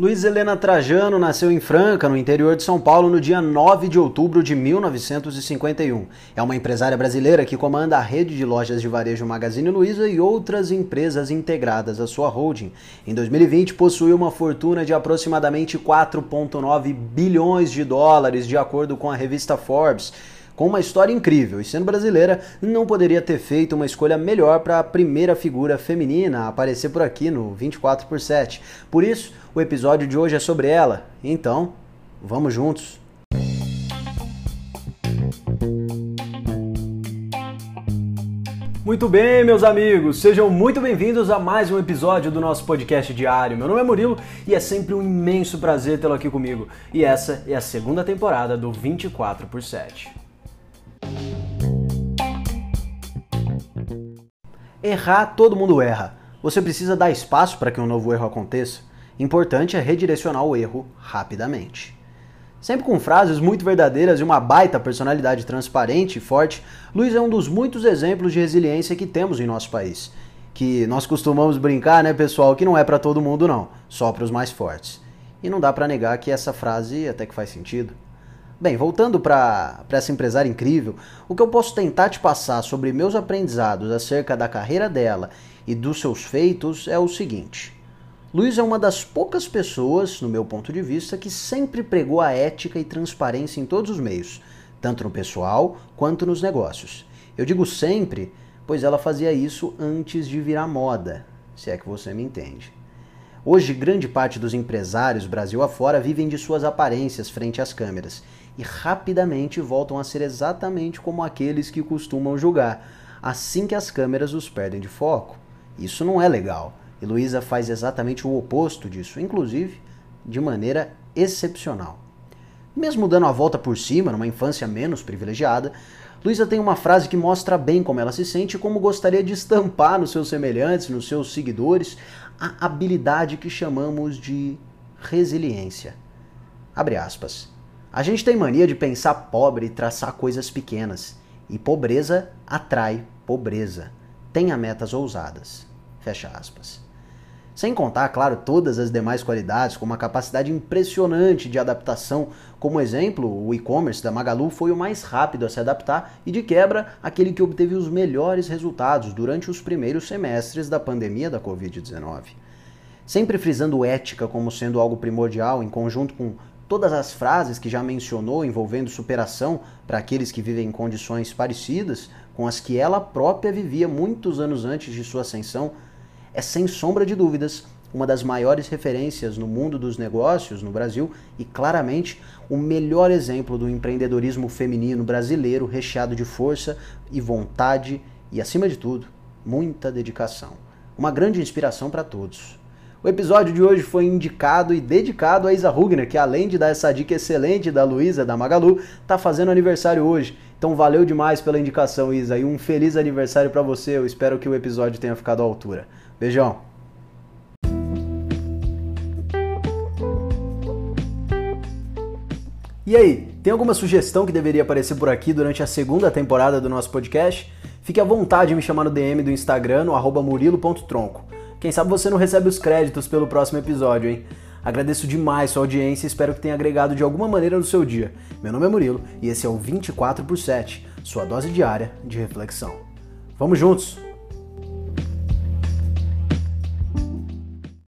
Luiz Helena Trajano nasceu em Franca, no interior de São Paulo, no dia 9 de outubro de 1951. É uma empresária brasileira que comanda a rede de lojas de varejo Magazine Luiza e outras empresas integradas à sua holding. Em 2020, possui uma fortuna de aproximadamente 4,9 bilhões de dólares, de acordo com a revista Forbes com uma história incrível e sendo brasileira, não poderia ter feito uma escolha melhor para a primeira figura feminina a aparecer por aqui no 24 por 7. Por isso, o episódio de hoje é sobre ela. Então, vamos juntos. Muito bem, meus amigos, sejam muito bem-vindos a mais um episódio do nosso podcast diário. Meu nome é Murilo e é sempre um imenso prazer tê-lo aqui comigo. E essa é a segunda temporada do 24 por 7. Errar, todo mundo erra. Você precisa dar espaço para que um novo erro aconteça. Importante é redirecionar o erro rapidamente. Sempre com frases muito verdadeiras e uma baita personalidade transparente e forte, Luiz é um dos muitos exemplos de resiliência que temos em nosso país. Que nós costumamos brincar, né, pessoal, que não é para todo mundo não, só para os mais fortes. E não dá para negar que essa frase até que faz sentido. Bem, voltando para essa empresária incrível, o que eu posso tentar te passar sobre meus aprendizados acerca da carreira dela e dos seus feitos é o seguinte. Luiz é uma das poucas pessoas, no meu ponto de vista, que sempre pregou a ética e transparência em todos os meios, tanto no pessoal quanto nos negócios. Eu digo sempre, pois ela fazia isso antes de virar moda, se é que você me entende. Hoje, grande parte dos empresários Brasil afora vivem de suas aparências frente às câmeras e rapidamente voltam a ser exatamente como aqueles que costumam julgar, assim que as câmeras os perdem de foco. Isso não é legal. E Luísa faz exatamente o oposto disso, inclusive de maneira excepcional. Mesmo dando a volta por cima, numa infância menos privilegiada, Luísa tem uma frase que mostra bem como ela se sente e como gostaria de estampar nos seus semelhantes, nos seus seguidores, a habilidade que chamamos de resiliência. Abre aspas. A gente tem mania de pensar pobre e traçar coisas pequenas, e pobreza atrai pobreza. Tenha metas ousadas. Fecha aspas. Sem contar, claro, todas as demais qualidades, como a capacidade impressionante de adaptação. Como exemplo, o e-commerce da Magalu foi o mais rápido a se adaptar e, de quebra, aquele que obteve os melhores resultados durante os primeiros semestres da pandemia da Covid-19. Sempre frisando ética como sendo algo primordial, em conjunto com todas as frases que já mencionou envolvendo superação para aqueles que vivem em condições parecidas com as que ela própria vivia muitos anos antes de sua ascensão é sem sombra de dúvidas uma das maiores referências no mundo dos negócios no Brasil e claramente o melhor exemplo do empreendedorismo feminino brasileiro recheado de força e vontade e, acima de tudo, muita dedicação. Uma grande inspiração para todos. O episódio de hoje foi indicado e dedicado a Isa Rugner, que além de dar essa dica excelente da Luísa, da Magalu, está fazendo aniversário hoje. Então valeu demais pela indicação, Isa, e um feliz aniversário para você. Eu espero que o episódio tenha ficado à altura. Beijão. E aí, tem alguma sugestão que deveria aparecer por aqui durante a segunda temporada do nosso podcast? Fique à vontade de me chamar no DM do Instagram, no murilo.tronco. Quem sabe você não recebe os créditos pelo próximo episódio, hein? Agradeço demais sua audiência e espero que tenha agregado de alguma maneira no seu dia. Meu nome é Murilo e esse é o 24 por 7, sua dose diária de reflexão. Vamos juntos!